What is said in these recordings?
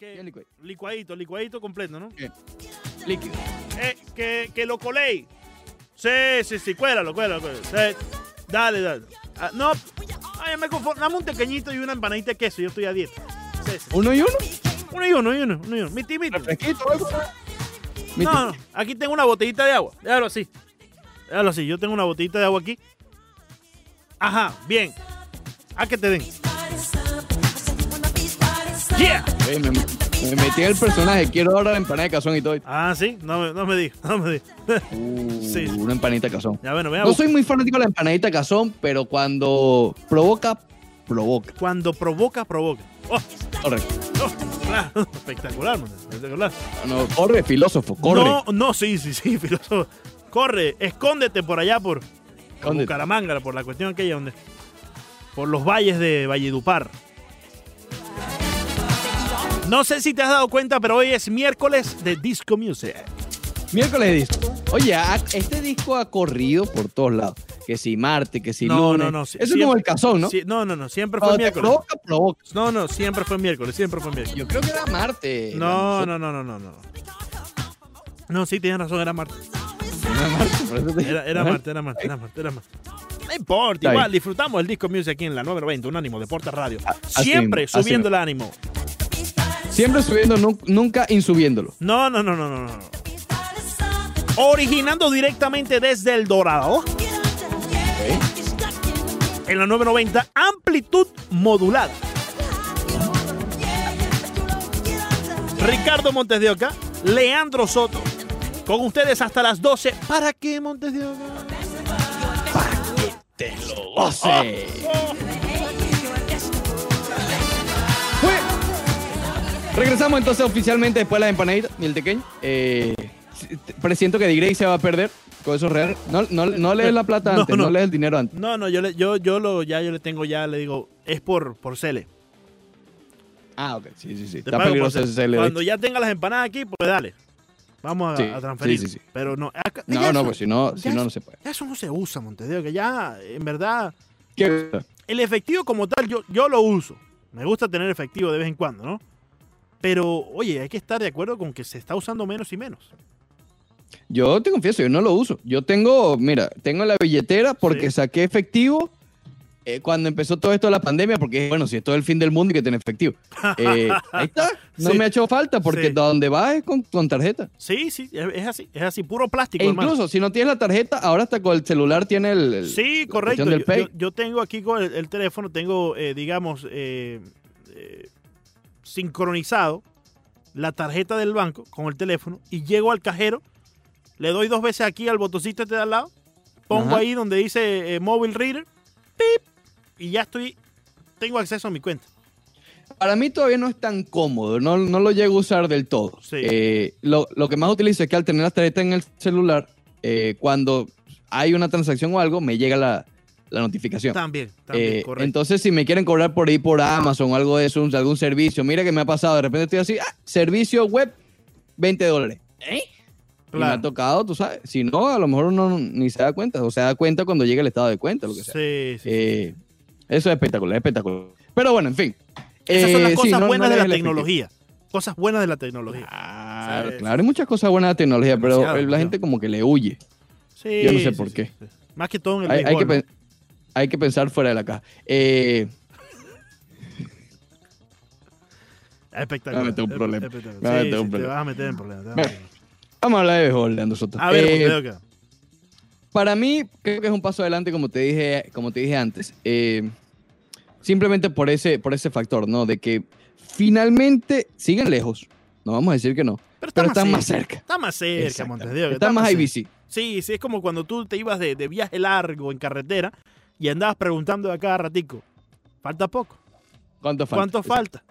que- licuadito. licuadito, licuadito completo, ¿no? Bien. Líquido. Eh, que, que lo coléis. Sí, sí, sí, cuélalo, cuélalo, cuélalo. Sí. Dale, dale. Ah, no, ay, me conformo. Dame un pequeñito y una empanadita de queso. Yo estoy a dieta. Sí, sí. ¿Uno y uno? Uno y uno, y uno, uno y uno. Miti, miti. No, no, aquí tengo una botellita de agua. Déjalo así. Déjalo así. Yo tengo una botellita de agua aquí. Ajá, bien. A que te den. Yeah. Me, me metí en el personaje. Quiero ahora la empanada de cazón y todo. Ah, sí. No, me- no me digas. No me digas. Uh, Sí. Una empanita de cazón. Ya, bueno. No soy muy fanático de la empanadita de cazón, pero cuando provoca, provoca. Cuando provoca, provoca. Oh, Correcto. oh, claro. Espectacular, man. Espectacular. No, corre, filósofo, corre. No, no, sí, sí, sí, filósofo. Corre, escóndete por allá, por, por. Bucaramanga, por la cuestión aquella donde. Por los valles de Valledupar. No sé si te has dado cuenta, pero hoy es miércoles de Disco Music. Miércoles de disco. Oye, este disco ha corrido por todos lados. Que si martes, que si No, lunes. no, no, sí- Eso es como el cazón, ¿no? Sí, no, no, no, siempre fue Cuando te miércoles. provoca, provoca. No, no, siempre fue miércoles, siempre fue miércoles. Yo creo que era martes. No, no, no, no, no, no. No, sí, tienes razón, era martes. Era martes, por eso te- Era, martes, era martes, era martes. No importa, Está igual, disfrutamos el disco music aquí en la 990, un ánimo, Deporte Radio. así Siempre así subiendo el ánimo. Siempre subiendo, nu- nunca insubiéndolo. No, no, no, no, no, no. Originando directamente desde el Dorado, en la 990, amplitud modulada. Ricardo Montes de Oca, Leandro Soto, con ustedes hasta las 12. ¿Para qué Montes de Oca? ¡Oh, sí! Regresamos entonces oficialmente después de la empanadita y el tequeño. Eh, presiento que Digrey se va a perder con esos reales. No, no, no lees la plata antes, no, no. lees el dinero antes. No, no, yo, le, yo, yo lo, ya yo le tengo ya, le digo, es por, por Cele. Ah, ok. Sí, sí, sí. Está peligroso Cele. ese CL. Cuando ya tenga las empanadas aquí, pues dale. Vamos a, Sí, a transferir. sí, sí, sí. Pero no. acá- No, no, eso- pues si no, si no, eso- no se puede. Eso no se usa, Montedeo, que ya, en verdad, ¿Qué? el efectivo como tal, yo, yo lo uso. Me gusta tener efectivo de vez en cuando, ¿no? Pero, oye, hay que estar de acuerdo con que se está usando menos y menos. Yo te confieso, yo no lo uso. Yo tengo, mira, tengo la billetera porque Sí. saqué efectivo eh, cuando empezó todo esto de la pandemia, porque bueno, si esto es el fin del mundo y que tener efectivo. Eh, ahí está, no Sí. me ha hecho falta porque Sí. donde vas es con, con tarjeta. Sí, sí, es así, es así, puro plástico, E hermano. incluso si no tienes la tarjeta, ahora hasta con el celular tiene el. el- Sí, correcto. del Yo, Pay. yo- yo tengo aquí con el, el teléfono, tengo, eh, digamos, eh, eh, sincronizado la tarjeta del banco con el teléfono y llego al cajero, le doy dos veces aquí al botoncito este de al lado, pongo Ajá. ahí donde dice eh, Mobile Reader, pip, y ya estoy, tengo acceso a mi cuenta. Para mí todavía no es tan cómodo, no, no lo llego a usar del todo. Sí. Eh, lo, lo que más utilizo es que al tener la tarjeta en el celular, eh, cuando hay una transacción o algo, me llega la, la notificación. También, también, Eh, correcto. entonces, si me quieren cobrar por ahí por Amazon o algo de eso, algún servicio, mira que me ha pasado, de repente estoy así, ah, servicio web, 20 dólares. ¿Eh? Y me ha Claro. tocado, tú sabes. Si no, a lo mejor uno ni se da cuenta, o se da cuenta cuando llega el estado de cuenta, lo que sea. Sí, sí. Eh, eso es espectacular, es espectacular. Pero bueno, en fin. Esas son las Eh, sí, cosas no- buenas no de la efectivo. tecnología. Cosas buenas de la tecnología. Claro, claro, hay muchas cosas buenas de la tecnología, pero la gente como que le huye. Sí, Yo no sé sí, por qué. sí. Más que todo en el Hay, hay que, ¿no? Hay que pensar fuera de la caja. Eh, Espectacular. Me va a meter un problema. espectacular. Me Sí, un Te vas a meter en problemas. te vas a Me- meter en problemas. vamos a hablar de béisbol, Leandro Soto. A ver, Eh, para mí, creo que es un paso adelante, como te dije, como te dije antes. Eh, simplemente por ese, por ese factor, ¿no? De que finalmente siguen lejos. No vamos a decir que no. Pero, pero están más cerca. Está más cerca, Exacto. Montedeo. que Está más. IBC. Sí, sí, es como cuando tú te ibas de, de viaje largo en carretera y andabas preguntando de cada ratico. Falta poco. ¿Cuánto falta? ¿Cuánto falta?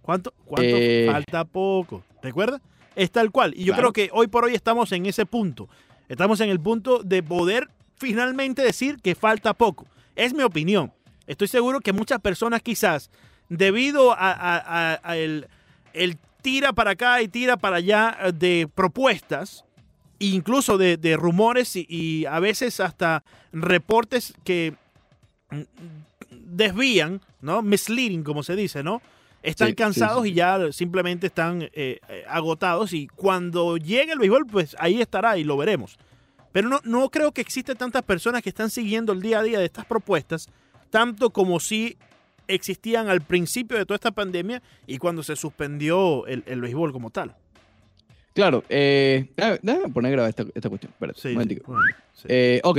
¿Cuánto, cuánto Eh. falta poco? ¿Recuerdas? Es tal cual. Y yo Claro. creo que hoy por hoy estamos en ese punto. Estamos en el punto de poder finalmente decir que falta poco. Es mi opinión. Estoy seguro que muchas personas quizás, debido a, a- a- a el, el tira para acá y tira para allá eh, de propuestas, incluso de, de rumores y, y a veces hasta reportes que mm, desvían, ¿no? Misleading, como se dice, ¿no? están Sí, cansados sí. y ya simplemente están eh, eh, agotados y cuando llegue el béisbol, pues ahí estará y lo veremos. Pero no, no creo que existen tantas personas que están siguiendo el día a día de estas propuestas, tanto como si existían al principio de toda esta pandemia y cuando se suspendió el, el béisbol como tal. Claro, eh, déjame, déjame poner a grabar esta, esta cuestión. Espérate, Sí, un sí, momentico. bueno, sí. Eh, ok.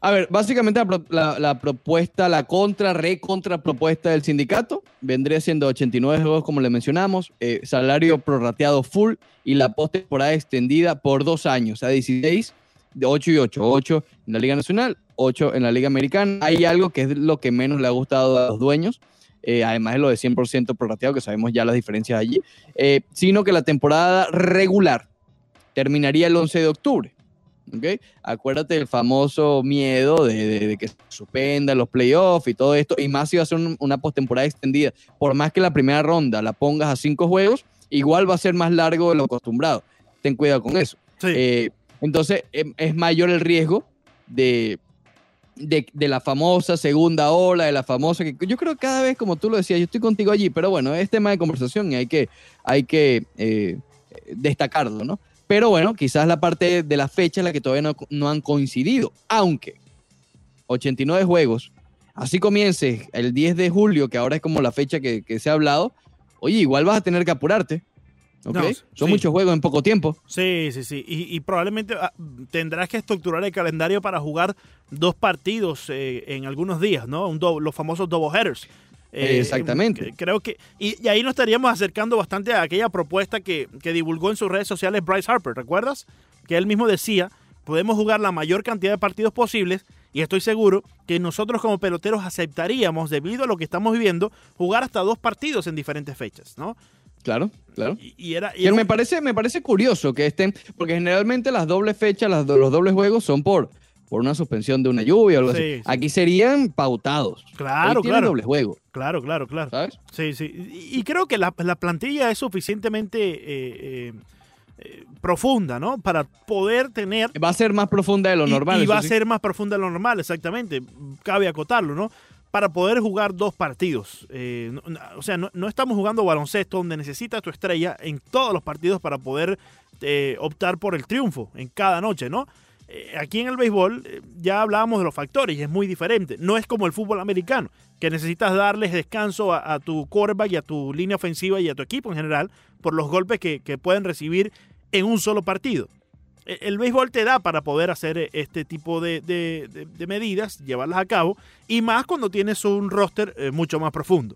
A ver, básicamente la, la- la propuesta, la contra, recontra propuesta del sindicato vendría siendo 89 juegos, como le mencionamos, eh, salario prorrateado full y la postemporada extendida por dos años, a 16, de 8 y 8. 8 en la Liga Nacional, 8 en la Liga Americana. Hay algo que es lo que menos le ha gustado a los dueños, eh, además de lo de 100% prorrateado, que sabemos ya las diferencias allí, eh, sino que la temporada regular terminaría el 11 de octubre. ¿ok? Acuérdate del famoso miedo de, de- de que se suspendan los playoffs y todo esto, y más si va a ser un- una postemporada extendida. Por más que la primera ronda la pongas a cinco juegos, igual va a ser más largo de lo acostumbrado. Ten cuidado con eso. Sí. Eh, entonces, em- es mayor el riesgo de, de, de la famosa segunda ola, de la famosa que yo creo que cada vez, como tú lo decías, yo estoy contigo allí, pero bueno, es tema de conversación y hay que, hay que eh, destacarlo, ¿no? Pero bueno, quizás la parte de la fecha es la que todavía no, no han coincidido, aunque 89 juegos, así comiences el 10 de julio, que ahora es como la fecha que, que se ha hablado, oye, igual vas a tener que apurarte. Son sí. muchos juegos en poco tiempo. Sí, sí, sí. Y, y probablemente ah, tendrás que estructurar el calendario para jugar dos partidos eh, en algunos días, ¿no? Un do- los famosos double headers. Eh, Exactamente. Creo que. Y, y ahí nos estaríamos acercando bastante a aquella propuesta que, que divulgó en sus redes sociales Bryce Harper, ¿recuerdas? Que él mismo decía: podemos jugar la mayor cantidad de partidos posibles. Y estoy seguro que nosotros como peloteros aceptaríamos, debido a lo que estamos viviendo, jugar hasta dos partidos en diferentes fechas, ¿no? Claro, claro. Y, y era, y era me parece, me parece curioso que estén, porque generalmente las dobles fechas, las los dobles juegos son por, por una suspensión de una lluvia o algo Sí, así. sí. Aquí serían pautados. Claro, claro. doble juego, Claro, claro, claro. ¿sabes? Sí, sí. Y, creo que la, la plantilla es suficientemente eh, eh, eh, profunda, ¿no? Para poder tener... Va a ser más profunda de lo normal. Y, va a ser más profunda de lo normal, exactamente. Cabe acotarlo, ¿no? Para poder jugar dos partidos. Eh, no- o sea, no, estamos jugando baloncesto donde necesitas tu estrella en todos los partidos para poder eh, optar por el triunfo en cada noche, ¿no? Eh, aquí en el béisbol eh, ya hablábamos de los factores y es muy diferente. No es como el fútbol americano, que necesitas darles descanso a, tu quarterback y a tu línea ofensiva y a tu equipo en general por los golpes que pueden recibir en un solo partido. E- El béisbol te da para poder hacer eh, este tipo de, de- de- de medidas, llevarlas a cabo, y más cuando tienes un roster eh, mucho más profundo.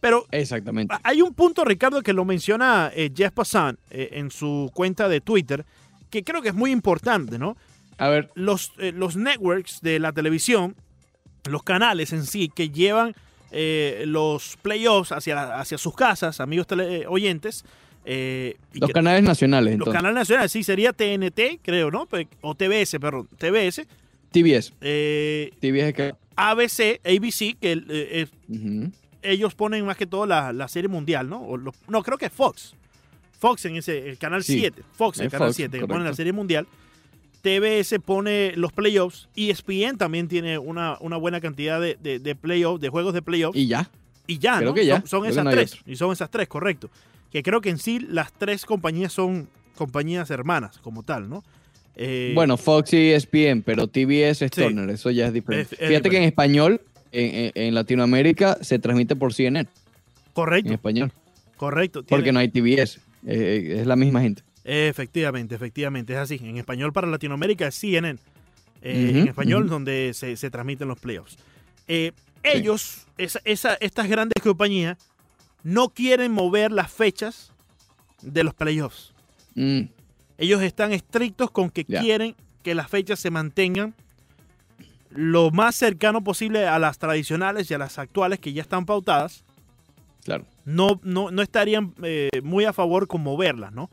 Pero Exactamente. Hay un punto, Ricardo, que lo menciona eh, Jeff Passan eh, en su cuenta de Twitter, que creo que es muy importante, ¿no? A ver, Los, eh, los networks de la televisión, los canales en sí, que llevan eh, los playoffs hacia, hacia sus casas, amigos tele- eh, oyentes, eh, y los que- canales nacionales, los canales nacionales, sí, sería TNT, creo, ¿no? O TBS, perdón, TBS, TBS. eh, TBS que... ABC, ABC, que eh, ellos ponen más que todo la, la serie mundial, ¿no? O los- no, creo que es Fox. Fox en ese, el canal Sí, 7. Fox, el es canal Fox, 7, que pone la serie mundial. TBS pone los playoffs. ESPN también tiene una, una buena cantidad de, de, de playoffs, de juegos de playoffs. Y, Y ya. ya, creo ¿no? que ya, Son, esas no tres. otro. Y son esas tres, correcto. Que creo que en sí las tres compañías son compañías hermanas, como tal, ¿no? Eh, Bueno, Fox y ESPN, pero TBS es Sí. Turner, eso ya es diferente. Es- es Fíjate que en español, en, Latinoamérica, se transmite por CNN, correcto, en español, correcto. porque no hay TBS, eh, es la misma gente. Efectivamente, efectivamente, es así. En español para Latinoamérica es CNN. eh, en español ujú. donde se, se transmiten los playoffs. Eh, ellos, esa- esa- estas grandes compañías, no quieren mover las fechas de los playoffs. Mm, Ellos están estrictos con que quieren que las fechas se mantengan lo más cercano posible a las tradicionales y a las actuales que ya están pautadas. claro. no, no, no estarían eh, muy a favor con moverlas, ¿no?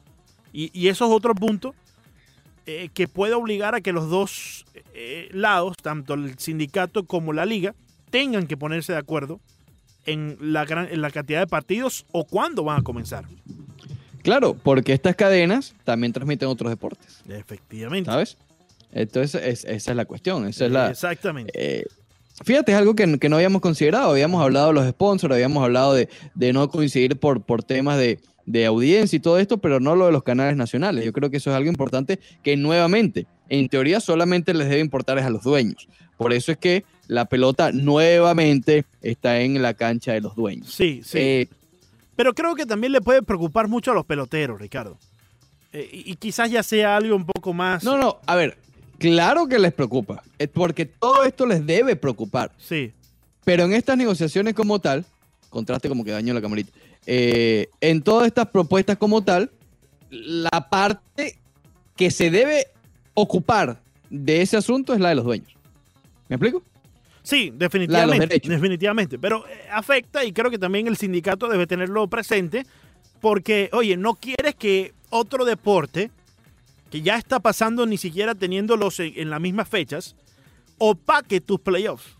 Y, y eso es otro punto eh, que puede obligar a que los dos eh, lados, tanto el sindicato como la liga, tengan que ponerse de acuerdo en la, gran, en la cantidad de partidos o cuándo van a comenzar. Claro, porque estas cadenas también transmiten otros deportes, Efectivamente. ¿sabes? Entonces, es- esa es la cuestión, esa es la... Exactamente. eh, Fíjate, es algo que, que no habíamos considerado. Habíamos hablado de los sponsors, habíamos hablado de, de no coincidir por, por temas de, de audiencia y todo esto, pero no lo de los canales nacionales. Yo creo que eso es algo importante que nuevamente, en teoría, solamente les debe importar es a los dueños. Por eso es que la pelota nuevamente está en la cancha de los dueños. Sí, sí. Eh, Pero creo que también le puede preocupar mucho a los peloteros, Ricardo. Eh, y, y quizás ya sea algo un poco más. no, no, a ver, claro que les preocupa, eh, porque todo esto les debe preocupar. Sí, Pero en estas negociaciones como tal, contraste como que daño la camarita, eh, en todas estas propuestas como tal, la parte que se debe ocupar de ese asunto es la de los dueños. ¿Me explico? Sí, definitivamente. Definitivamente. Pero eh, afecta y creo que también el sindicato debe tenerlo presente porque, oye, no quieres que otro deporte que ya está pasando ni siquiera teniéndolos en, en las mismas fechas opaque tus playoffs.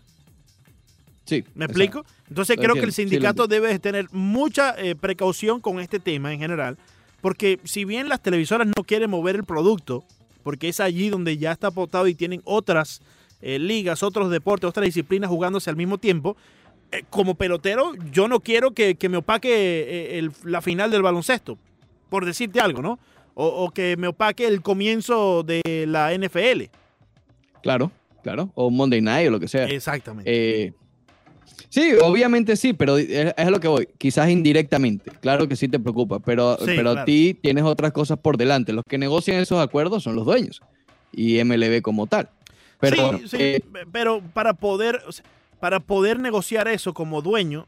Sí. ¿Me explico? Entonces creo que el sí, sindicato debe tener mucha eh, precaución con este tema en general, porque si bien las televisoras no quieren mover el producto, porque es allí donde ya está apostado y tienen otras eh, ligas, otros deportes, otras disciplinas jugándose al mismo tiempo, eh, como pelotero yo no quiero que, que me opaque eh, el- la final del baloncesto, por decirte algo, ¿no? O, o que me opaque el comienzo de la NFL. Claro, claro. O Monday Night o lo que sea. Exactamente. Sí, obviamente sí, pero es, es a lo que voy. Quizás indirectamente. Claro que sí te preocupa, pero, Sí, pero claro. a ti tienes otras cosas por delante. Los que negocian esos acuerdos son los dueños y MLB como tal. Pero sí, bueno, sí, eh, pero para poder, o sea, para poder negociar eso como dueño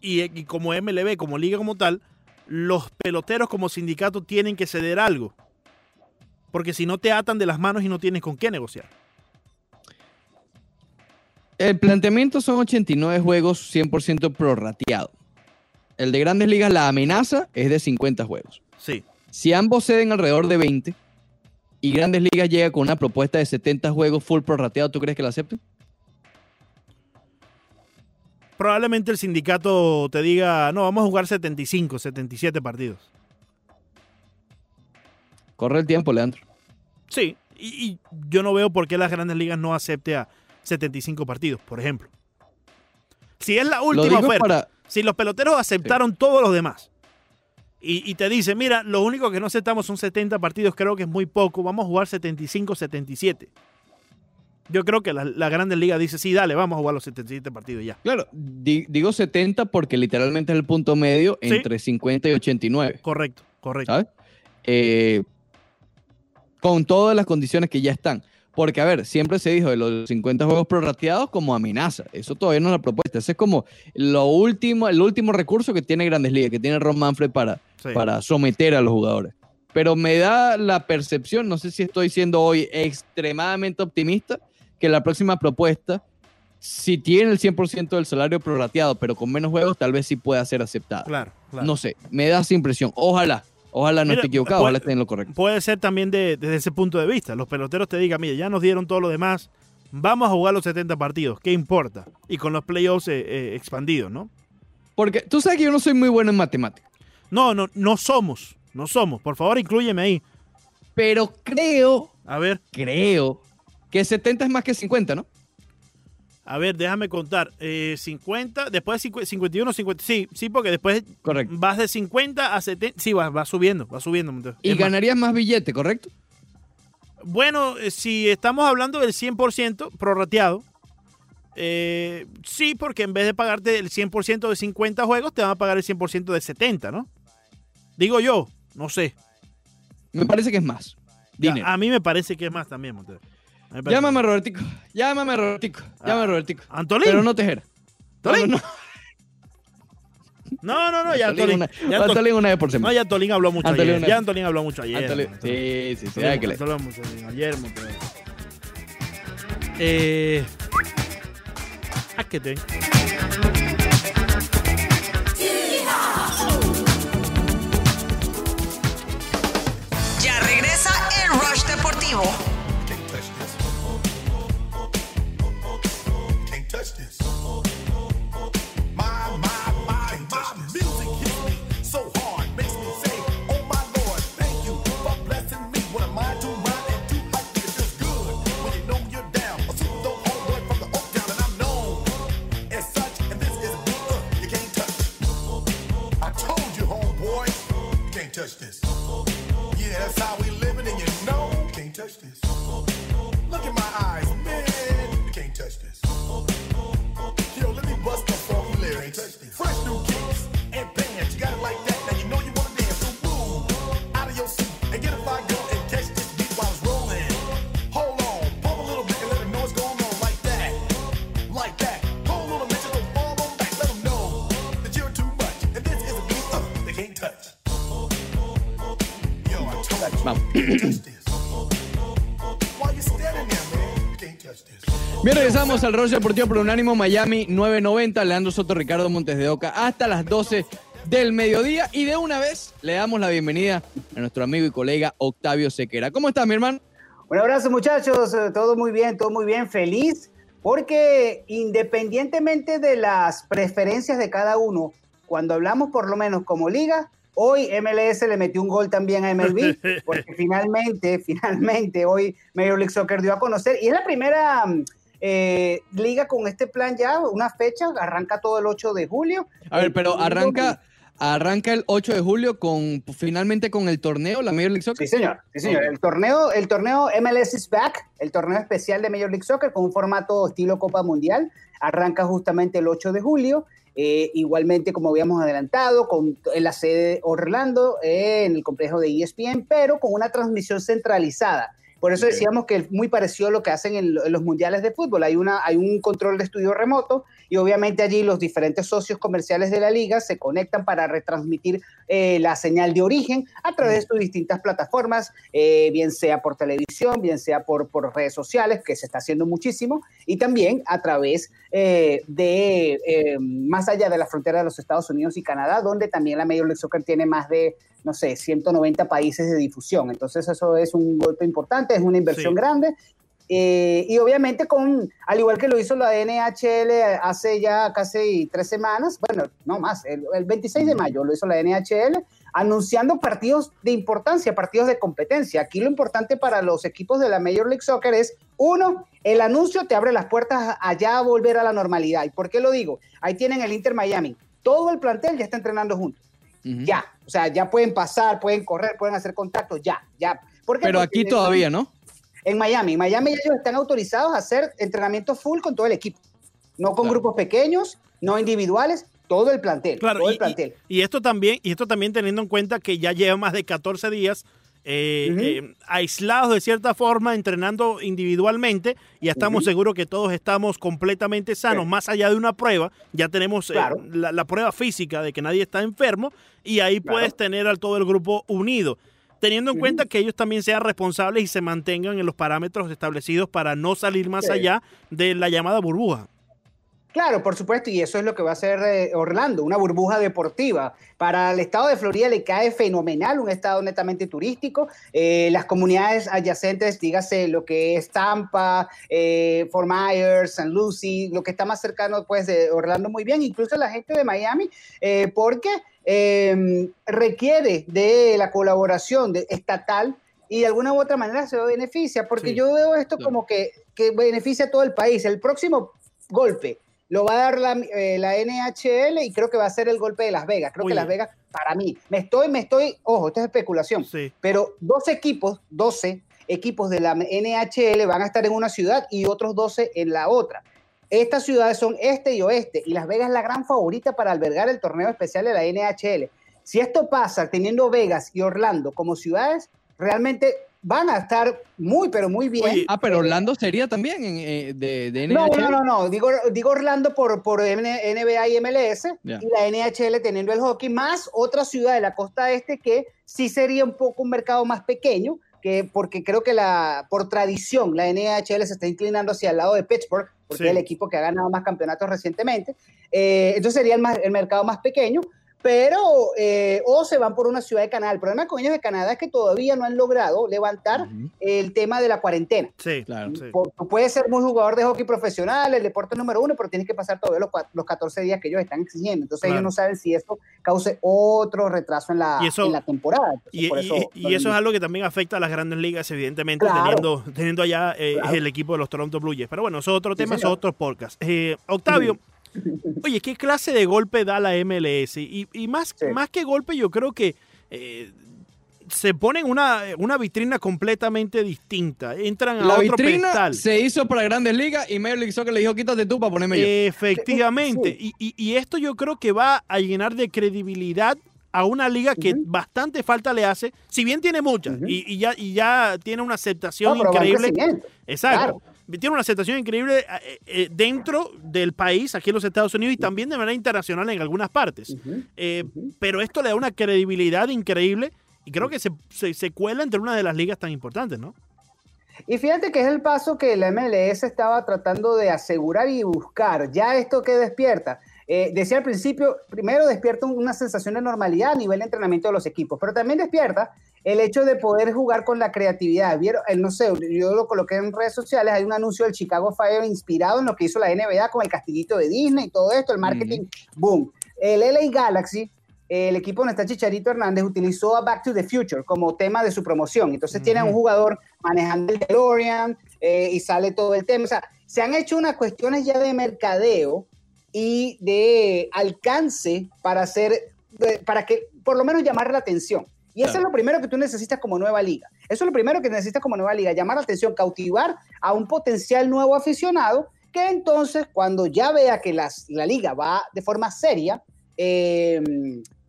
y, y como MLB, como liga como tal, los peloteros como sindicato tienen que ceder algo. Porque si no te atan de las manos y no tienes con qué negociar. el planteamiento son 89 juegos 100% prorrateado. El de Grandes Ligas, la amenaza es de 50 juegos. Sí. Si ambos ceden alrededor de 20 y Grandes Ligas llega con una propuesta de 70 juegos full prorrateado, ¿tú crees que la acepten? Probablemente el sindicato te diga, no, vamos a jugar 75, 77 partidos. Corre el tiempo, Leandro. Sí, y, y yo no veo por qué las grandes ligas no acepte a 75 partidos, por ejemplo. Si es la última oferta, para, si los peloteros aceptaron todos los demás y, y te dice, mira, lo único que no aceptamos son 70 partidos, creo que es muy poco, vamos a jugar 75, 77. Yo creo que la, la Grandes Ligas dice, sí, dale, vamos a jugar los 77 partidos ya. Claro, di- digo 70 porque literalmente es el punto medio Sí. entre 50 y 89, Correcto, correcto. ¿sabes? Eh, con todas las condiciones que ya están. Porque, a ver, siempre se dijo de los 50 juegos prorrateados como amenaza. Eso todavía no es la propuesta. Ese es como lo último, el último recurso que tiene Grandes Ligas, que tiene Ron Manfred para, Sí. para someter a los jugadores. Pero me da la percepción, no sé si estoy siendo hoy extremadamente optimista, que la próxima propuesta, si tiene el 100% del salario prorrateado, pero con menos juegos, tal vez sí pueda ser aceptada. Claro, claro. No sé, me da esa impresión. Ojalá, ojalá no Mira, esté equivocado, puede- ojalá esté en lo correcto. Puede ser también de- desde ese punto de vista. Los peloteros te digan, mira, ya nos dieron todo lo demás, vamos a jugar los 70 partidos, ¿qué importa? Y con los playoffs eh, eh, expandidos, ¿no? Porque tú sabes que yo no soy muy bueno en matemáticas, No, no, no somos, no somos. Por favor, inclúyeme ahí. pero creo, A ver, creo que 70 es más que 50, ¿no? A ver, déjame contar. Eh, 50, después de cincu- 51, 50. Sí, sí, porque después Correcto. vas de 50 a 70. Sí, va, va subiendo, va subiendo. Y Es más, ganarías más billete, ¿correcto? Bueno, eh, si estamos hablando del 100% prorrateado, eh, sí, porque en vez de pagarte el 100% de 50 juegos, te van a pagar el 100% de 70, ¿no? Digo yo, no sé. Me parece que es más. Dinero. A mí me parece que es más también, Montero. Llámame Robertico, llámame Robertico, llámame Ah, Robertico. ¿Antolín? Pero no Tejera. No, ¿Antolín? no, No, no, no, ya Antolín ya Antol- Antolín una vez por no, semana. ya Antolín habló mucho Antolín ayer. Ya Antolín habló mucho ayer. Sí, sí, sí. Habló mucho, ayer. Eh... Ah, touch this. Yeah, that's how we living, and you know, can't touch this. Look in my eyes, Regresamos al Rollo Deportivo por Unánimo Miami 990. Leandro Soto, Ricardo Montes de Oca, hasta las 12 del mediodía. Y de una vez le damos la bienvenida a nuestro amigo y colega Octavio Sequera. ¿Cómo estás, mi hermano? Un abrazo muchachos, Eh, todo muy bien, todo muy bien, feliz, porque independientemente de las preferencias de cada uno, cuando hablamos por lo menos como liga, hoy MLS le metió un gol también a MLB, porque finalmente, finalmente hoy Major League Soccer dio a conocer, y es la primera mm, eh, liga con este plan ya, una fecha, arranca todo el 8 de julio. A ver, pero arranca, arranca el 8 de julio con finalmente con el torneo, la Major League Soccer. Sí, señor. Sí, señor. El torneo, el torneo MLS is back, el torneo especial de Major League Soccer con un formato estilo Copa Mundial. Arranca justamente el 8 de julio. Eh, igualmente, como habíamos adelantado, con, en la sede de Orlando, eh, en el complejo de ESPN, pero con una transmisión centralizada. Por eso decíamos que es muy parecido a lo que hacen en los mundiales de fútbol. Hay, una, hay un control de estudio remoto y obviamente allí los diferentes socios comerciales de la liga se conectan para retransmitir eh, la señal de origen a través de sus distintas plataformas, eh, bien sea por televisión, bien sea por, por redes sociales, que se está haciendo muchísimo, y también a través eh, de, eh, más allá de la frontera de los Estados Unidos y Canadá, donde también la Major League Soccer tiene más de, no sé, 190 países de difusión. Entonces eso es un golpe importante, es una inversión Sí. grande. Eh, y obviamente con, al igual que lo hizo la NHL hace ya casi tres semanas, bueno, no más, el, el 26 de mayo lo hizo la NHL, anunciando partidos de importancia, partidos de competencia. Aquí lo importante para los equipos de la Major League Soccer es, uno, el anuncio te abre las puertas allá a volver a la normalidad. ¿Y por qué lo digo? Ahí tienen el Inter Miami. Todo el plantel ya está entrenando juntos. Ya. O sea, ya pueden pasar, pueden correr, pueden hacer contacto, ya, ya. Pero aquí todavía, ¿no? En Miami. En Miami ellos están autorizados a hacer entrenamiento full con todo el equipo. No con Claro. grupos pequeños, no individuales, todo el plantel. Claro, todo y, el plantel. y- y esto también, y esto también teniendo en cuenta que ya lleva más de 14 días eh, eh, aislados de cierta forma, entrenando individualmente, y ya estamos seguros que todos estamos completamente sanos, Sí. más allá de una prueba, ya tenemos eh, la, la prueba física de que nadie está enfermo, y ahí Claro. puedes tener al todo el grupo unido. Teniendo en cuenta que ellos también sean responsables y se mantengan en los parámetros establecidos para no salir más Sí. allá de la llamada burbuja. Claro, por supuesto, y eso es lo que va a hacer eh, Orlando, una burbuja deportiva. Para el estado de Florida le cae fenomenal, un estado netamente turístico. Eh, las comunidades adyacentes, dígase lo que es Tampa, eh, Fort Myers, St. Lucie, lo que está más cercano pues de Orlando muy bien, incluso la gente de Miami, eh, porque eh, requiere de la colaboración de- estatal y de alguna u otra manera se beneficia, porque Sí, yo veo esto claro. como que, que beneficia a todo el país. El próximo golpe lo va a dar la, eh, la NHL y creo que va a ser el golpe de Las Vegas. Creo Muy que Las. Vegas, para mí, me estoy, me estoy, ojo, esto es especulación, Sí. pero dos equipos, 12 equipos de la NHL van a estar en una ciudad y otros 12 en la otra. Estas ciudades son este y oeste, y Las Vegas es la gran favorita para albergar el torneo especial de la NHL. Si esto pasa teniendo Vegas y Orlando como ciudades, realmente van a estar muy, pero muy bien. Oye, Ah, pero Eh, Orlando sería también en, eh, de, de no, NHL. no, no, no. Digo, digo Orlando por, por NBA y MLS Ya. y la NHL teniendo el hockey, más otra ciudad de la costa este que sí sería un poco un mercado más pequeño, que porque creo que la por tradición la NHL se está inclinando hacia el lado de Pittsburgh, porque Sí. es el equipo que ha ganado más campeonatos recientemente. Eh, entonces sería el, más- el mercado más pequeño. Pero, eh, o se van por una ciudad de Canadá. El problema con ellos de Canadá es que todavía no han logrado levantar el tema de la cuarentena. Sí, Claro. sí. Puedes ser muy jugador de hockey profesional, el deporte número uno, pero tienes que pasar todavía los, los 14 días que ellos están exigiendo. Entonces Claro. ellos no saben si esto cause otro retraso en la, Y eso- en la temporada. Entonces, Y, por eso- y eso es algo que también afecta a las grandes ligas, evidentemente, Claro. teniendo, teniendo allá eh, Claro. el equipo de los Toronto Blue Jays. Pero bueno, eso es otro Sí, tema, eso es otro podcast. Eh, Octavio, oye, ¿qué clase de golpe da la MLS? Y, y más, Sí. más que golpe, yo creo que eh, se ponen una, una vitrina completamente distinta. Entran a La otro vitrina pedestal. se hizo para Grandes Ligas y Major League Soccer le dijo quítate tú para ponerme yo. Efectivamente. Y, y- y esto yo creo que va a llenar de credibilidad a una liga que bastante falta le hace, si bien tiene muchas y, y ya, y ya tiene una aceptación No, increíble. Exacto. Tiene una aceptación increíble eh, eh, dentro del país, aquí en los Estados Unidos, y también de manera internacional en algunas partes. Eh, pero esto le da una credibilidad increíble y creo que se, se, se cuela entre una de las ligas tan importantes, ¿no? Y fíjate que es el paso que la MLS estaba tratando de asegurar y buscar. Ya esto que despierta. Eh, decía al principio, primero despierta una sensación de normalidad a nivel de entrenamiento de los equipos, pero también despierta el hecho de poder jugar con la creatividad. ¿Vieron? Eh, no sé, yo lo coloqué en redes sociales, hay un anuncio del Chicago Fire inspirado en lo que hizo la NBA con el castillito de Disney y todo esto, el marketing, boom. El LA Galaxy el equipo donde está Chicharito Hernández utilizó a Back to the Future como tema de su promoción. Entonces tiene a un jugador manejando el DeLorean eh, y sale todo el tema. O sea, se han hecho unas cuestiones ya de mercadeo y de alcance para hacer, para que por lo menos llamar la atención. Y eso Claro. es lo primero que tú necesitas como nueva liga. Eso es lo primero que necesitas como nueva liga, llamar la atención, cautivar a un potencial nuevo aficionado que entonces cuando ya vea que las- la liga va de forma seria, eh,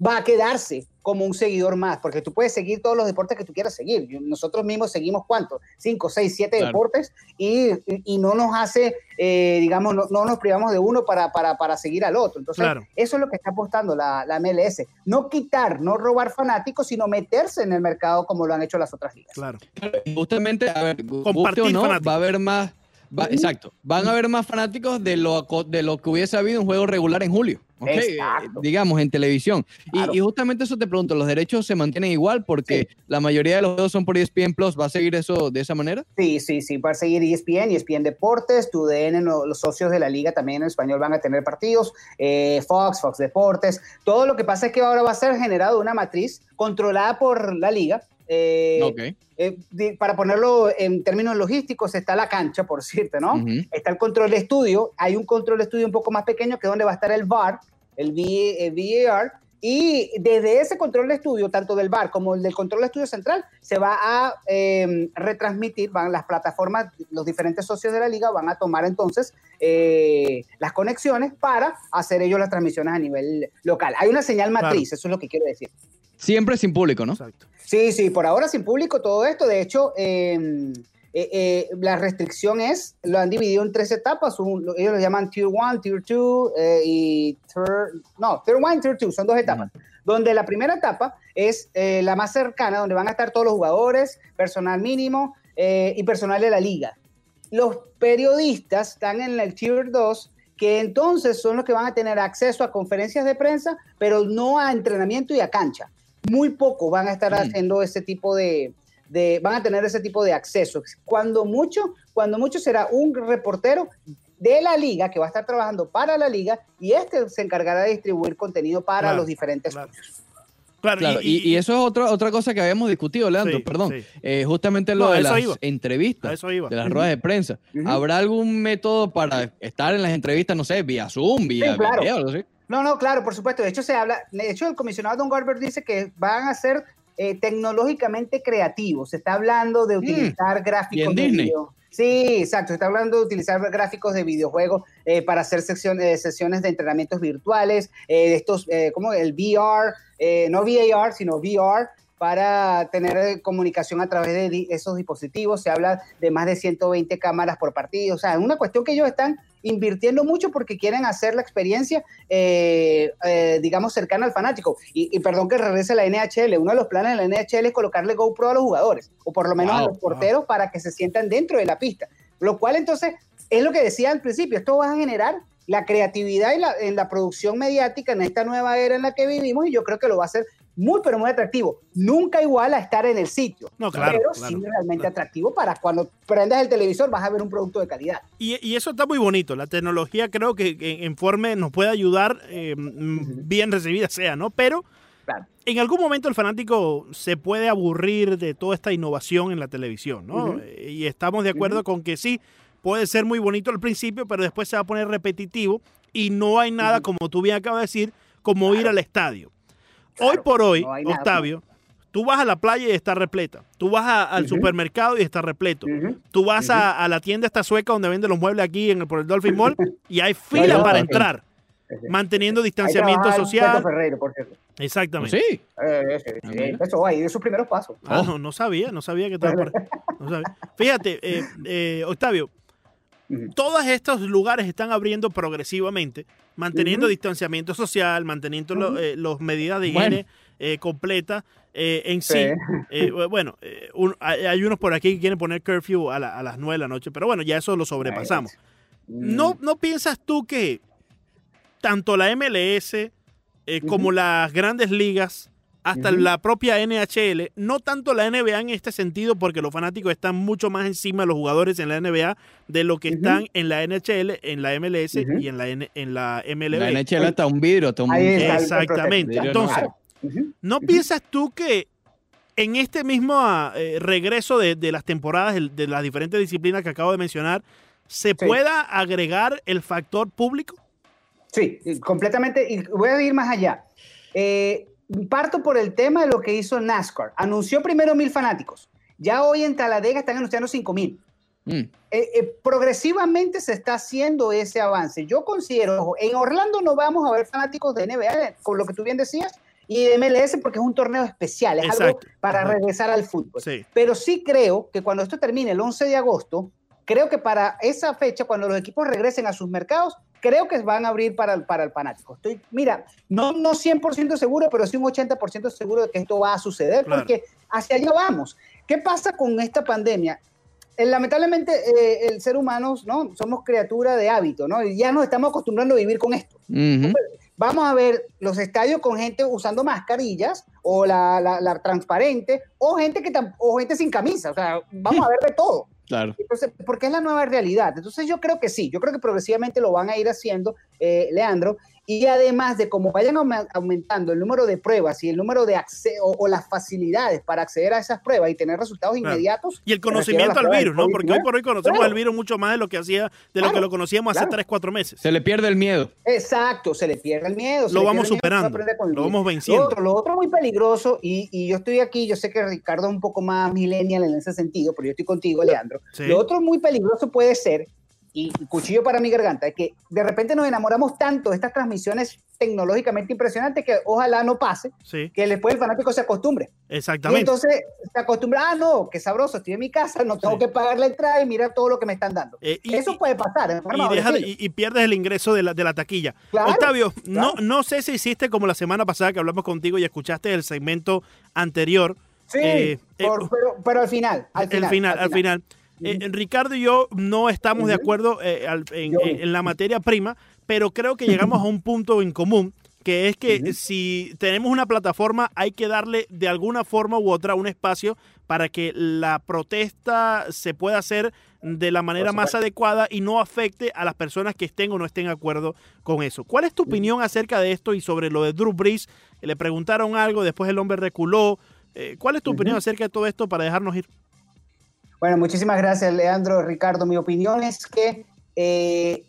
va a quedarse como un seguidor más, porque tú puedes seguir todos los deportes que tú quieras seguir. Nosotros mismos seguimos cuántos, cinco, seis, siete Claro. deportes y, y- no nos hace, eh, digamos, no, no nos privamos de uno para, para, para seguir al otro. Entonces, Claro. eso es lo que está apostando la, la MLS. No quitar, no robar fanáticos, sino meterse en el mercado como lo han hecho las otras ligas. Claro. Justamente, a ver, guste o no, fanáticos. va a haber más. va- exacto, van a haber más fanáticos de lo, co- de lo que hubiese habido un juego regular en julio. ¿Ok? Exacto. Eh, digamos, en televisión. Y- Claro. Y, justamente eso te pregunto: ¿los derechos se mantienen igual? Porque la mayoría de los juegos son por ESPN Plus. ¿Va a seguir eso de esa manera? Sí, sí, sí, para seguir E ESPN, ESPN Deportes, TUDN, los socios de la liga también en español van a tener partidos, eh, Fox, Fox Deportes, todo lo que pasa es que ahora va a ser generado una matriz controlada por la liga. Eh, eh, para ponerlo en términos logísticos, está la cancha, por decirte, ¿no? Está el control de estudio, hay un control de estudio un poco más pequeño que es donde va a estar el VAR, el VAR, y desde ese control de estudio, tanto del VAR como el del control de estudio central, se va a eh, retransmitir, van las plataformas, los diferentes socios de la liga van a tomar entonces eh, las conexiones para hacer ellos las transmisiones a nivel local. Hay una señal matriz, eso es lo que quiero decir. Siempre sin público, ¿no? Exacto. Sí, sí, por ahora sin público todo esto. De hecho, eh, eh, eh, la restricción es, lo han dividido en tres etapas. Un- ellos lo llaman Tier 1, Tier 2 eh, y Tier, no, Tier 1 y Tier 2, son dos etapas. Donde la primera etapa es la más cercana, donde van a estar todos los jugadores, personal mínimo y personal de la liga. Los periodistas están en el Tier 2 que entonces son los que van a tener acceso a conferencias de prensa, pero no a entrenamiento y a cancha. Muy poco van a estar Mm. haciendo ese tipo de, de- van a tener ese tipo de acceso. Cuando mucho, cuando mucho será un reportero de la liga que va a estar trabajando para la liga y este se encargará de distribuir contenido para Claro, los diferentes claro. Claro, Claro, y, y eso es otra, otra cosa que habíamos discutido, Leandro, Sí, perdón. sí. Eh, justamente lo No, de las iba. Entrevistas, eso iba. de las ruedas de prensa. ¿Habrá algún método para estar en las entrevistas, no sé, vía Zoom, vía claro. video, algo así? No, no, claro, por supuesto. De hecho, se habla, de hecho, el comisionado Don Garber dice que van a ser eh, tecnológicamente creativos. Se está hablando de utilizar gráficos Mm. en de Disney. video. Sí, exacto. Se está hablando de utilizar gráficos de videojuegos eh, para hacer secciones, sesiones de entrenamientos virtuales, eh, de estos, eh, como el VR, eh, no VAR, sino VR, para tener eh, comunicación a través de di- esos dispositivos. Se habla de más de 120 cámaras por partido. O sea, es una cuestión que ellos están invirtiendo mucho porque quieren hacer la experiencia, eh, eh, digamos, cercana al fanático. Y, y perdón que regrese a la NHL. Uno de los planes de la NHL es colocarle GoPro a los jugadores, o por lo menos a los porteros para que se sientan dentro de la pista. Lo cual entonces es lo que decía al principio, esto va a generar la creatividad y la, en la producción mediática en esta nueva era en la que vivimos y yo creo que lo va a hacer muy, pero muy atractivo. Nunca igual a estar en el sitio, No, claro, pero claro, sí realmente claro. atractivo para cuando prendas el televisor vas a ver un producto de calidad. Y, y eso está muy bonito. La tecnología creo que en, forma nos puede ayudar, eh, mm, bien recibida sea, ¿no? Pero Claro. en algún momento el fanático se puede aburrir de toda esta innovación en la televisión, ¿no? Ujú. Eh, Y estamos de acuerdo con que sí, puede ser muy bonito al principio, pero después se va a poner repetitivo y no hay nada, como tú bien acabas de decir, como ir al estadio. Hoy Claro, por hoy, no. Octavio, tú vas a la playa y está repleta. Tú vas a- al Ujú. supermercado y está repleto. Ujú. Tú vas a, a la tienda esta sueca donde venden los muebles aquí en el, por el Dolphin Mall y hay fila no, para no. entrar, manteniendo distanciamiento social. Ferreiro, por cierto. Exactamente. Sí. Eh, sí, mira. empezó ahí de sus primeros pasos. Ah, no, no sabía, no sabía que estaba por sabía. Fíjate, eh, eh, Octavio, Todos estos lugares están abriendo progresivamente, manteniendo distanciamiento social, manteniendo Ujú. eh, las medidas de Bueno. higiene eh, completas eh, en sí. Sí. Eh, bueno, eh, un- hay, hay unos por aquí que quieren poner curfew a, la- a las 9 de la noche, pero bueno, ya eso lo sobrepasamos. Mm. ¿No, ¿No piensas tú que tanto la MLS eh, como las grandes ligas, hasta la propia NHL, no tanto la NBA en este sentido, porque los fanáticos están mucho más encima de los jugadores en la NBA de lo que están en la NHL, en la MLS y en la, N- en la MLB? La NHL hasta un vidrio, un está el- el Exactamente. Entonces. ¿No piensas tú que en este mismo eh, regreso de, de las temporadas de, de las diferentes disciplinas que acabo de mencionar, se pueda agregar el factor público? Sí, completamente. Y voy a ir más allá. Eh, parto por el tema de lo que hizo NASCAR. Anunció primero mil fanáticos. Ya hoy en Taladega están anunciando cinco mil. Mm. Eh, eh, progresivamente se está haciendo ese avance. Yo considero, ojo, en Orlando no vamos a ver fanáticos de NBA, con lo que tú bien decías, y de MLS porque es un torneo especial, es algo Exacto. para Ajá. regresar al fútbol. Sí. Pero sí creo que cuando esto termine el 11 de agosto, creo que para esa fecha, cuando los equipos regresen a sus mercados, creo que van a abrir para el, para el fanático. Estoy, mira, no, no 100% seguro, pero sí un 80% seguro de que esto va a suceder, Claro. porque hacia allá vamos. ¿Qué pasa con esta pandemia? Eh, lamentablemente, eh, el ser humano, ¿no? Somos criatura de hábito, ¿no? Y ya nos estamos acostumbrando a vivir con esto. Ujú. Vamos a ver los estadios con gente usando mascarillas o la, la- la transparente o gente, que o gente sin camisa. O sea, vamos a ver de todo. Claro. Entonces, porque es la nueva realidad. Entonces, yo creo que sí, yo creo que progresivamente lo van a ir haciendo, eh, Leandro. Y además de cómo vayan aume- aumentando el número de pruebas y el número de acceso o, las facilidades para acceder a esas pruebas y tener resultados Claro. inmediatos. Y el conocimiento al virus, ¿no? Porque hoy COVID-19. por hoy conocemos Claro. el virus mucho más de lo que hacía, de lo que lo conocíamos hace claro. 3, 4 meses. Se le pierde el miedo. Exacto, se le pierde el miedo. Lo vamos superando, lo vamos venciendo. Lo otro, lo otro muy peligroso, y, y yo estoy aquí, yo sé que Ricardo es un poco más millennial en ese sentido, pero yo estoy contigo, Leandro. Sí. Lo otro muy peligroso puede ser, y, y cuchillo para mi garganta, es que de repente nos enamoramos tanto de estas transmisiones tecnológicamente impresionantes que ojalá no pase, Sí, que después el fanático se acostumbre. Y exactamente. entonces se acostumbra, ah, no, qué sabroso, estoy en mi casa, no tengo Sí. que pagar la entrada y mira todo lo que me están dando. Eh, y- Eso y- puede pasar. y, y- y pierdes el ingreso de la, de la taquilla. Claro, Octavio, no, claro. no sé si hiciste como la semana pasada que hablamos contigo y escuchaste el segmento anterior. Sí, eh, eh, pero, pero al final, al final. el final, al final. Eh, Ricardo y yo no estamos de acuerdo eh, al- en, la materia prima, pero creo que llegamos a un punto en común, que es que si tenemos una plataforma hay que darle de alguna forma u otra un espacio para que la protesta se pueda hacer de la manera más adecuada y no afecte a las personas que estén o no estén de acuerdo con eso. ¿Cuál es tu opinión acerca de esto y sobre lo de Drew Brees? Le preguntaron algo, después el hombre reculó. Eh, ¿Cuál es tu opinión acerca de todo esto para dejarnos ir? Bueno, muchísimas gracias, Leandro, Ricardo. Mi opinión es que eh,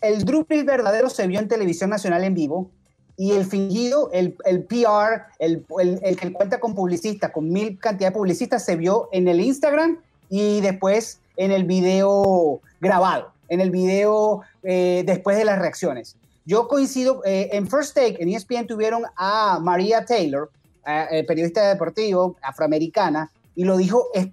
el Brees verdadero se vio en televisión nacional en vivo y el fingido, el, el PR, el, el- que cuenta con publicistas, con mil cantidad de publicistas, se vio en el Instagram y después en el video grabado, en el video eh, después de las reacciones. Yo coincido, eh, en First Take, en ESPN tuvieron a Maria Taylor, periodista deportivo afroamericana, y lo dijo eh,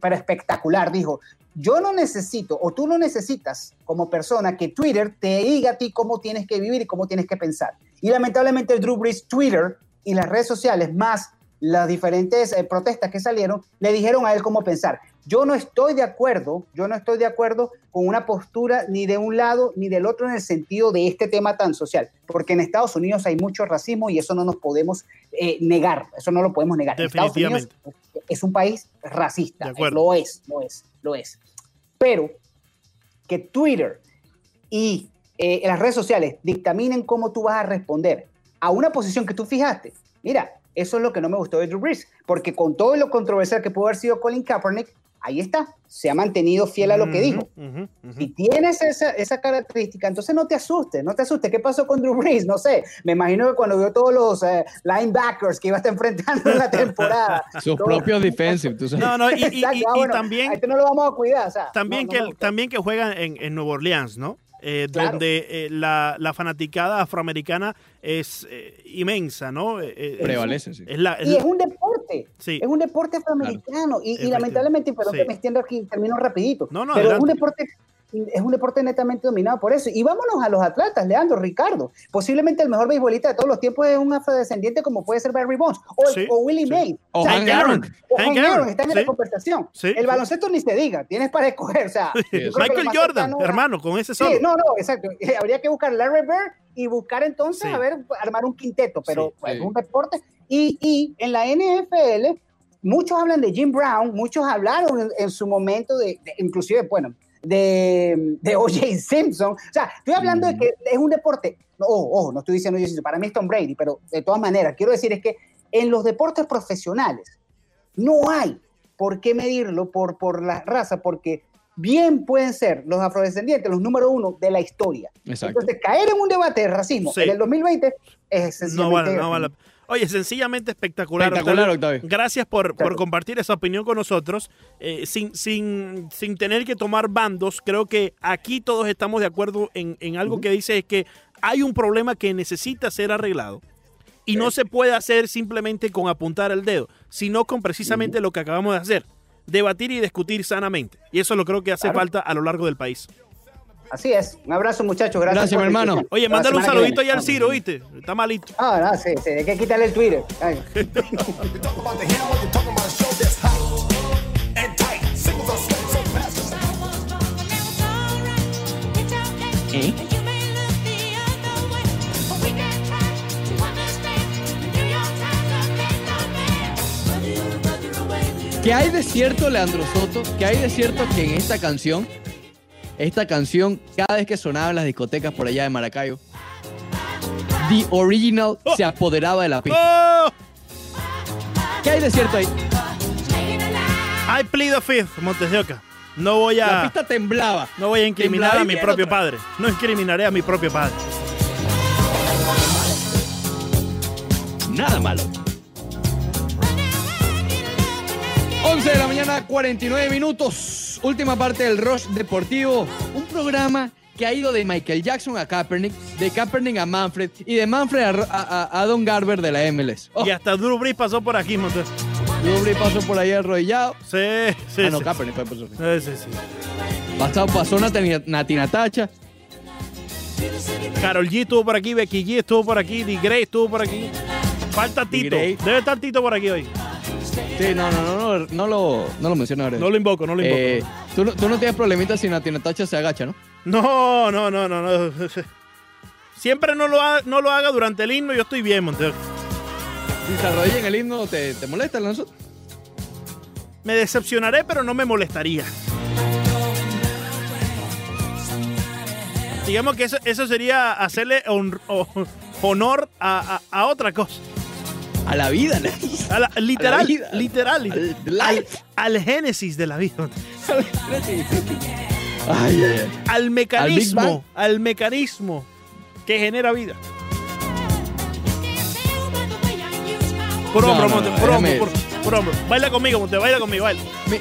pero espectacular. Dijo, yo no necesito, o tú no necesitas como persona que Twitter te diga a ti cómo tienes que vivir y cómo tienes que pensar. Y lamentablemente Drew Brees Twitter y las redes sociales, más las diferentes eh, protestas que salieron, le dijeron a él cómo pensar. Yo no estoy de acuerdo, yo no estoy de acuerdo con una postura ni de un lado ni del otro en el sentido de este tema tan social, porque en Estados Unidos hay mucho racismo y eso no nos podemos eh, negar, eso no lo podemos negar. Estados Unidos es un país racista, acuerdo. lo es, lo es, lo es. Pero que Twitter y eh, las redes sociales dictaminen cómo tú vas a responder a una posición que tú fijaste. Mira, eso es lo que no me gustó de Drew Brees, porque con todo lo controversial que pudo haber sido Colin Kaepernick, ahí está, se ha mantenido fiel a lo que dijo. Ujú. Si tienes esa, esa característica, entonces no te asustes, no te asustes. ¿Qué pasó con Drew Brees? No sé, me imagino que cuando vio todos los eh, linebackers que iba a estar enfrentando en la temporada. Sus propios defensive, tú sabes. No, no, y, y- y- ah, y también, a este no lo vamos a cuidar. o sea, también, no, que, no, no. también que juegan en, en Nueva Orleans, ¿no? Eh, Claro. Donde eh, la, la fanaticada afroamericana es eh, inmensa, ¿no? Prevalece, sí. Es la, es Y es un deporte, Sí. es un deporte afroamericano. Y, lamentablemente, perdón Sí. que me extiendo aquí, termino rapidito. No, no, pero es un deporte es un deporte netamente dominado por eso. Y vámonos a los atletas, Leandro, Ricardo. Posiblemente el mejor beisbolista de todos los tiempos es un afrodescendiente como puede ser Barry Bonds o, Sí, o Willie sí. Mays. O sea, Hank Aaron. o Hank Aaron, están en sí. la conversación. Sí, el sí. baloncesto ni se diga, tienes para escoger. O sea, Michael Jordan, hermano, con ese Sí, solo. no, no, exacto. Habría que buscar Larry Bird y buscar entonces, Sí. a ver, armar un quinteto, pero Sí, pues, sí. es un deporte. Y, y en la NFL, muchos hablan de Jim Brown, muchos hablaron en, en su momento de, de- inclusive, bueno, de, de O.J. Simpson. O sea, estoy hablando de que es un deporte, ojo, ojo, no estoy diciendo O.J. Simpson, para mí es Tom Brady, pero de todas maneras, quiero decir es que en los deportes profesionales no hay por qué medirlo por, por la raza, porque bien pueden ser los afrodescendientes los número uno de la historia. Exacto. Entonces, caer en un debate de racismo Sí. en el 2020 es No vale, no vale. Oye, sencillamente espectacular. Espectacular, Octavio. Gracias por, por compartir esa opinión con nosotros, eh, sin, sin, sin tener que tomar bandos. Creo que aquí todos estamos de acuerdo en, en algo que dice es que hay un problema que necesita ser arreglado. Y no se puede hacer simplemente con apuntar el dedo, sino con precisamente lo que acabamos de hacer, debatir y discutir sanamente. Y eso lo creo que hace Claro. falta a lo largo del país. Así es. Un abrazo, muchachos. Gracias, Gracias, mi hermano. Oye, mándale un saludito allá al Ciro, ¿viste? Está malito. Ah, no, sí, sí, hay que quitarle el Twitter. ¿Qué hay de cierto, Leandro Soto? ¿Qué hay de cierto que en esta canción, esta canción, cada vez que sonaba en las discotecas por allá de Maracayo, The Original se apoderaba de la pista? ¡Oh! ¿Qué hay de cierto ahí? I plead the fifth, Montes de Oca. No voy La a, pista temblaba. no voy a incriminar temblaba a mi propio otra. padre. No incriminaré a mi propio padre. Nada malo. 11 de la mañana, 49 minutos. Última parte del Rush Deportivo. Un programa que ha ido de Michael Jackson a Kaepernick, de Kaepernick a Manfred y de Manfred a, a- a Don Garber de la MLS. Oh, Y hasta Drew Brees pasó por aquí, Montes. Lubre pasó por ahí arrodillado. Sí, sí, ah, no, sí. Kaepernick fue por su fin. Sí, sí, sí. Pasó, pasó Nati, Nati Natacha. Carol G estuvo por aquí, Becky G estuvo por aquí, D. Gray estuvo por aquí. Falta Tito. Debe estar Tito por aquí hoy. Sí, no, no, no, no, no lo, no lo menciono ahora. No lo invoco, no lo invoco. Eh, tú, no- tú no tienes problemitas si Nati Natacha se agacha, ¿no? No, no, no, no, no. Siempre no lo, ha- no lo haga durante el himno, yo estoy bien, Montes. Si se arrodilla en el himno, ¿te, te molesta nosotros? Me decepcionaré, pero no me molestaría. Digamos que eso, eso sería hacerle hon- o- honor a, a- a otra cosa. A la vida, ¿no? A la- literal, vida. literal. Al Al, génesis de la vida. Ay. Al mecanismo. Al, mecanismo que genera vida. Por No, hombro, no, Monte, no, por hombro, déjame- por, por hombro. Baila conmigo, Monte, baila conmigo, baila. Mi-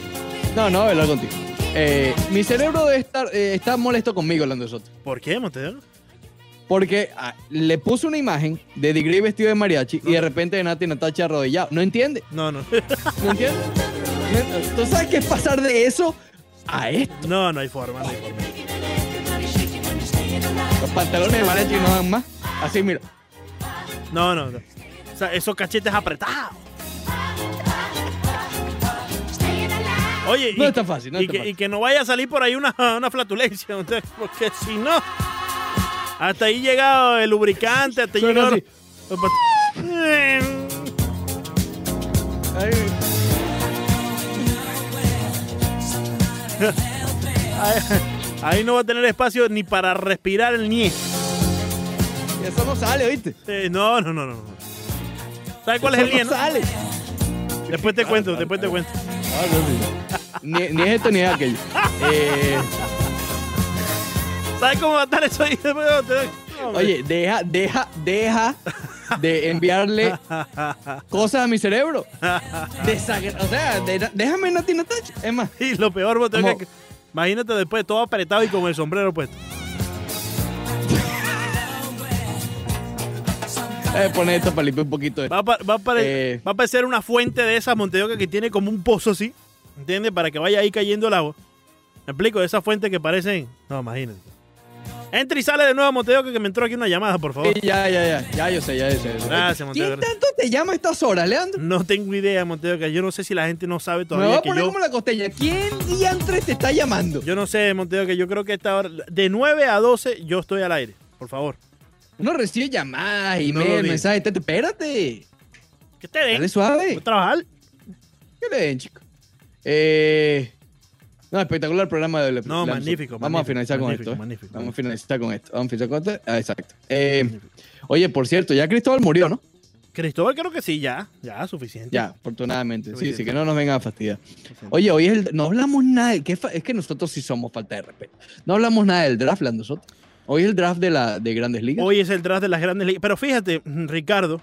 No, no, voy a hablar contigo. Eh, mi cerebro debe estar, eh, está molesto conmigo, Orlando Soto. ¿Por qué, Monte? Porque ah, le puse una imagen de Degree vestido de mariachi y de repente de Nati Natacha arrodillado. No entiende, No, no. no entiende. ¿Tú sabes qué es pasar de eso a esto? No, no hay forma, no hay forma. Los pantalones de mariachi no dan más. Así, mira. No, no, no. O sea, esos cachetes apretados. Oye, No y, es tan fácil, no y que, fácil. y que no vaya a salir por ahí una, una flatulencia, porque si no, hasta ahí llega el lubricante, hasta ahí llega... así. Ay, Ahí, no va a tener espacio ni para respirar el nie. eso no sale, ¿oíste? Eh, no, no, no, no. ¿Sabes cuál es el Eso nie? no sale. Después te cuento, después te cuento. Ah. Ni, ni es esto ni es aquello. Eh, ¿Sabes cómo va a estar eso ahí? Oye, deja, deja, deja de enviarle cosas a mi cerebro. Desagra- o sea, de- déjame no tiene touch. Es más, Y lo peor, que imagínate después todo apretado y con el sombrero puesto. eh, poner esto para limpiar un poquito de Va a, pa- va a pare- Eh. va a parecer una fuente de esas Monteoca que tiene como un pozo así, ¿entiendes? Para que vaya ahí cayendo el agua. ¿Me explico? Esas fuentes que parecen... No, imagínate. Entra y sale de nuevo Monteoca que me entró aquí una llamada, por favor. Sí, ya, ya, ya, ya, yo sé, ya yo sé. Gracias, Montego, ¿Quién tanto te llama a estas horas, Leandro? No tengo idea, Monteoca. Yo no sé si la gente no sabe Me voy todavía a que poner yo... como la costeña. ¿Quién diantres te está llamando? Yo no sé, Monteoca. Yo creo que esta hora... De 9 a 12 yo estoy al aire. Por favor. Uno recibe llamadas, No email, digas. mensajes. te- te- Espérate. Que te den. Dale suave. Voy a trabajar. ¿Qué le den, chico? Eh, no, espectacular el programa de No, magnífico, Vamos magnífico, a finalizar con esto. ¿eh? magnífico, Vamos a finalizar con esto. Vamos a finalizar con esto. Ah, exacto. Eh, oye, por cierto, ya Cristóbal murió, ¿no? Cristóbal creo que sí, ya. Ya, suficiente. Ya, afortunadamente. Sí, Suficiente. sí, que no nos vengan a fastidiar. Oye, hoy es el, no hablamos nada. de- ¿qué fa- es que nosotros sí somos falta de respeto. No hablamos nada del draft, Soto. Hoy es el draft de, la, de Grandes Ligas. Hoy es el draft de las grandes ligas. Pero fíjate, Ricardo.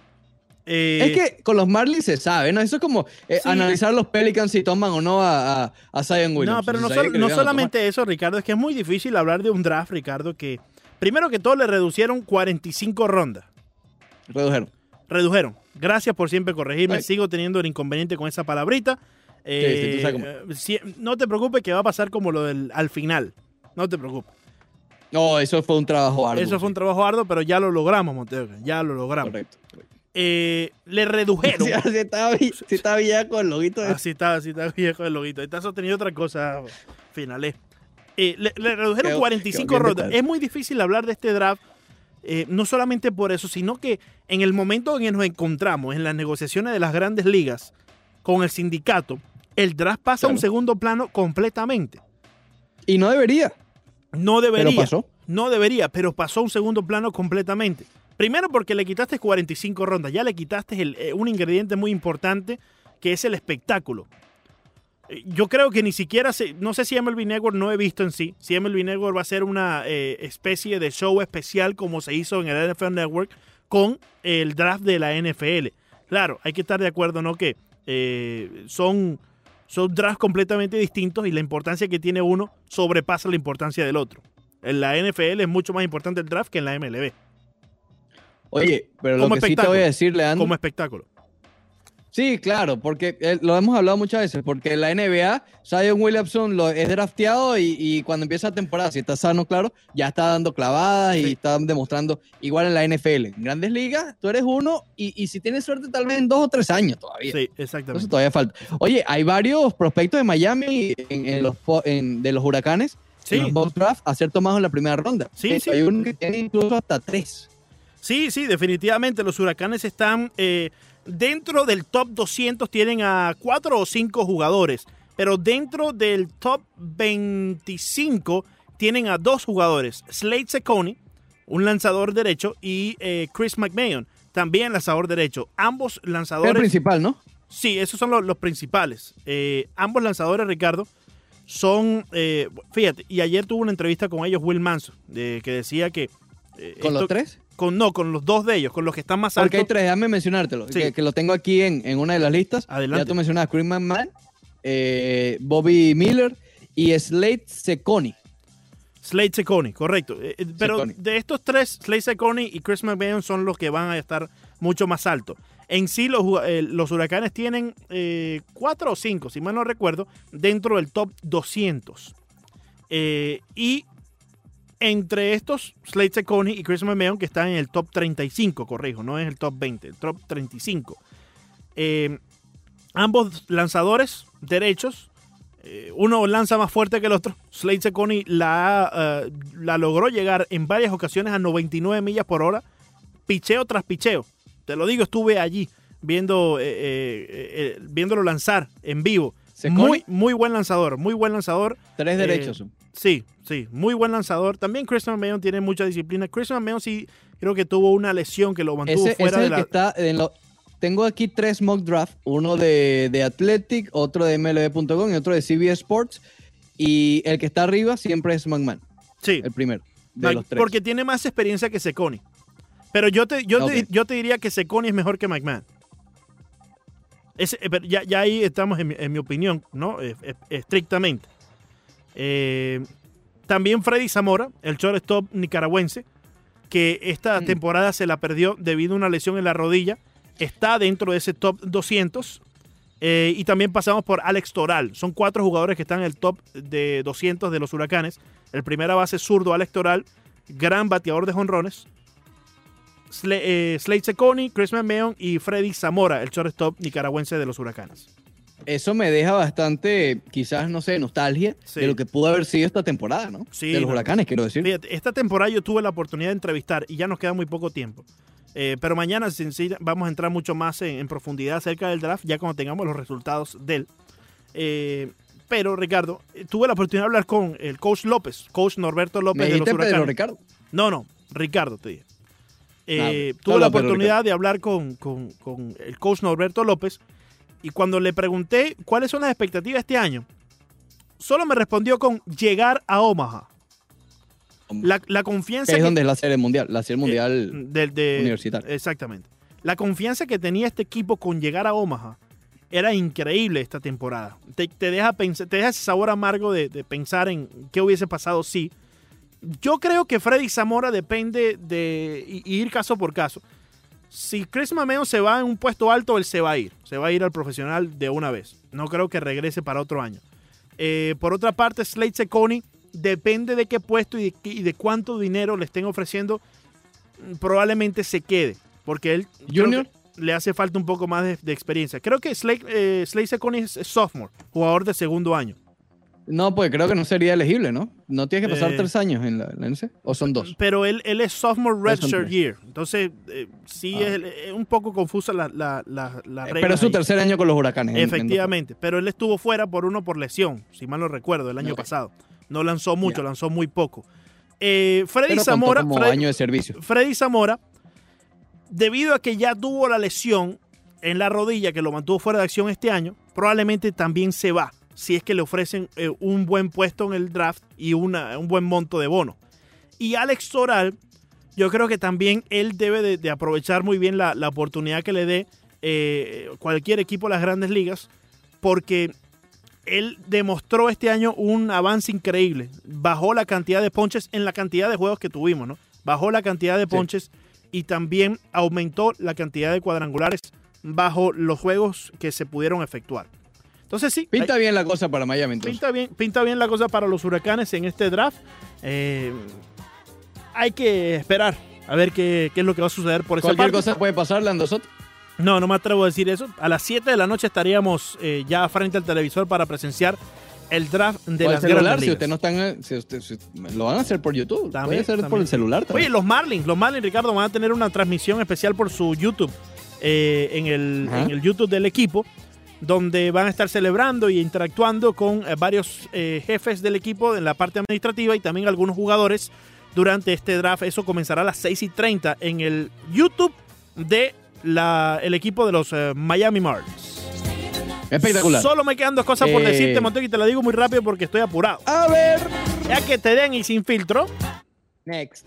Eh, Es que con los Marlins se sabe, ¿no? Eso es como eh, Sí. analizar los Pelicans si toman o no a, a, a Zion Williams. No, pero no, sol- no solamente eso, Ricardo, es que es muy difícil hablar de un draft, Ricardo, que primero que todo le reducieron 45 rondas. Redujeron. Redujeron. Gracias por siempre corregirme. Ay. Sigo teniendo el inconveniente con esa palabrita. Eh, sí, si- no te preocupes que va a pasar como lo del al final. No te preocupes. No, eso fue un trabajo arduo. Eso fue un trabajo arduo, pero ya lo logramos, Monteo. Ya lo logramos. Correcto. correcto. Eh, le redujeron. Sí, así estaba, sí estaba el loguito de... Así está, así está viejo el loguito. Está sostenido otra cosa, finales. Eh, le, le redujeron Qué- 45 qué- qué rondas. Es muy difícil hablar de este draft, eh, no solamente por eso, sino que en el momento en que nos encontramos en las negociaciones de las grandes ligas con el sindicato, el draft pasa a un segundo plano completamente. Y no debería, No debería. pero pasó. No debería, pero pasó a un segundo plano completamente. Primero porque le quitaste 45 rondas, ya le quitaste eh, un ingrediente muy importante que es el espectáculo. Eh, Yo creo que ni siquiera, se, no sé si MLB Network no he visto en sí, si MLB Network va a ser una eh, especie de show especial como se hizo en el NFL Network con el draft de la NFL. Claro, hay que estar de acuerdo, ¿no? Que son, son drafts completamente distintos y la importancia que tiene uno sobrepasa la importancia del otro. En la NFL es mucho más importante el draft que en la MLB, Oye, pero lo que sí te voy a decir, Leandro... como espectáculo. Sí, claro, porque eh, lo hemos hablado muchas veces, porque en la NBA, Zion Williamson lo, es drafteado y, y cuando empieza la temporada, si está sano, claro, ya está dando clavadas y está demostrando igual en la NFL. En grandes ligas, tú eres uno y, y si tienes suerte, tal vez en dos o tres años todavía. Sí, Entonces exactamente. todavía falta. Oye, hay varios prospectos de Miami en, en los, en- de los huracanes, Sí. en los draft, a ser tomados en la primera ronda. Sí, sí. Hay uno que tiene incluso hasta tres. Sí, sí, definitivamente los huracanes están eh, dentro del top 200, tienen a cuatro o cinco jugadores, pero dentro del top 25 tienen a dos jugadores, Slade Seconi, un lanzador derecho, y eh, Chris McMahon, también lanzador derecho. Ambos Es el lanzadores... principal, ¿no? Sí, esos son los, los principales. Eh, ambos lanzadores, Ricardo, son, eh, fíjate, y ayer tuve una entrevista con ellos, Will Manso, que decía que... eh, ¿Con los tres? Con, no, con los dos de ellos, con los que están más Porque hay altos. tres, déjame mencionártelo, Sí. que, que lo tengo aquí en, en una de las listas. Adelante. Ya tú mencionabas Chris McMahon, eh, Bobby Miller y Slade Seconi. Slade Seconi, correcto. Eh, eh, pero de estos tres, Slade Seconi y Chris McMahon son los que van a estar mucho más altos. En sí, los, eh, los huracanes tienen cuatro o cinco, si mal no recuerdo, dentro del top 200. Eh, y entre estos, Slade Seconi y Chris McMahon, que están en el top 35, corrijo, no es el top 20, el top 35. Eh, ambos lanzadores derechos, eh, uno lanza más fuerte que el otro. Slade Seconi la, eh, la logró llegar en varias ocasiones a 99 millas por hora, picheo tras picheo. Te lo digo, estuve allí viendo, viéndolo lanzar en vivo. Muy, muy buen lanzador, muy buen lanzador. Tres Eh, derechos. Sí, sí, muy buen lanzador. También Christian Mayon tiene mucha disciplina. Christian Mayon sí creo que tuvo una lesión que lo mantuvo ese, ese fuera es de el la... que está en, lo- tengo aquí tres mock draft, uno de, de Athletic, otro de MLB.com y otro de CBS Sports. Y el que está arriba siempre es McMahon, Sí, el primero de los tres. porque tiene más experiencia que Seconi. Pero yo te, yo, te, yo te diría que Seconi es mejor que McMahon. Ese- eh, ya, ya ahí estamos en mi, en mi opinión, ¿no? Eh, eh, estrictamente. Eh, también Freddy Zamora, el shortstop nicaragüense, que esta Mm. temporada se la perdió debido a una lesión en la rodilla, está dentro de ese top 200. Eh, y también pasamos por Alex Toral. Son cuatro jugadores que están en el top de 200 de los huracanes. El primera base zurdo, Alex Toral, gran bateador de jonrones. Eh, Slade Seconi, Chris Meon y Freddy Zamora, el shortstop nicaragüense de los huracanes. Eso me deja bastante, quizás, no sé, nostalgia Sí. de lo que pudo haber sido esta temporada, ¿no? Sí, de los no. huracanes, quiero decir. Fíjate, esta temporada yo tuve la oportunidad de entrevistar y ya nos queda muy poco tiempo. Eh, pero mañana sencilla- vamos a entrar mucho más en, en profundidad acerca del draft, ya cuando tengamos los resultados del. Eh, pero, Ricardo, eh, tuve la oportunidad de hablar con el coach López, coach Norberto López Me de los Pedro Huracanes. Ricardo. No, no, Ricardo te dije. Eh, tuve la oportunidad de hablar con, con- con el coach Norberto López y cuando le pregunté cuáles son las expectativas este año, solo me respondió con llegar a Omaha. La, la confianza es que- donde es la serie mundial, la serie mundial. eh, del- de- universitaria. Exactamente. La confianza que tenía este equipo con llegar a Omaha era increíble esta temporada. Te, te deja, te deja ese sabor amargo de, de pensar en qué hubiese pasado si. Yo creo que Freddy Zamora depende de ir caso por caso. Si Chris Mameo se va en un puesto alto, él se va a ir. Se va a ir al profesional de una vez. No creo que regrese para otro año. Eh, por otra parte, Slade Seconi depende de qué puesto y de, qué- y de cuánto dinero le estén ofreciendo. mm, Probablemente se quede. Porque él Junior. le hace falta un poco más de, de experiencia. Creo que Slade, eh, Slade Seconi es es sophomore, jugador de segundo año. No, pues creo que no sería elegible, ¿no? No tienes que pasar Eh, tres años en la, en la NC, o son dos. Pero él, él es sophomore redshirt year. Entonces, eh, sí Ah. es, es un poco confusa la, la, la, la Eh, regla Pero es su ahí. tercer año con los huracanes. en- en dos- Efectivamente, pero él estuvo fuera por uno por lesión, si mal no recuerdo, el año pasado. No lanzó mucho, lanzó muy poco. Eh, Freddy pero Zamora, como Freddy- año de servicio. Freddy Zamora, debido a que ya tuvo la lesión en la rodilla que lo mantuvo fuera de acción este año, probablemente también se va si es que le ofrecen eh, un buen puesto en el draft y una- un buen monto de bono. Y Alex Toral, yo creo que también él debe de, de aprovechar muy bien la, la oportunidad que le dé eh, cualquier equipo de las grandes ligas, porque él demostró este año un avance increíble. Bajó la cantidad de ponches en la cantidad de juegos que tuvimos, ¿no? Bajó la cantidad de ponches y también aumentó la cantidad de cuadrangulares bajo los juegos que se pudieron efectuar. Entonces sí, Pinta hay- bien la cosa para Miami, entonces. pinta bien, pinta bien la cosa para los huracanes en este draft. Eh, hay que esperar a ver qué, qué es lo que va a suceder por esa Cualquier parte. cosa puede pasarle a nosotros. No, no me atrevo a decir eso. A las 7 de la noche estaríamos eh, ya frente al televisor para presenciar el draft de las celular, grandes si ligas. usted no están, eh, si usted- si- lo van a hacer por YouTube. También, puede ser por también. el celular Oye, también. los Marlins, los Marlins, Ricardo, van a tener una transmisión especial por su YouTube, eh, en, el, Ajá. en el YouTube del equipo, donde van a estar celebrando y interactuando con eh, varios eh, jefes del equipo en la parte administrativa y también algunos jugadores durante este draft. Eso comenzará a las 6 y 30 en el YouTube de la, el equipo de los eh, Miami Marlins. Espectacular. Solo me quedan dos cosas por Eh. decirte, Montego, y te la digo muy rápido porque estoy apurado. A ver. Ya que te den y sin filtro. Next.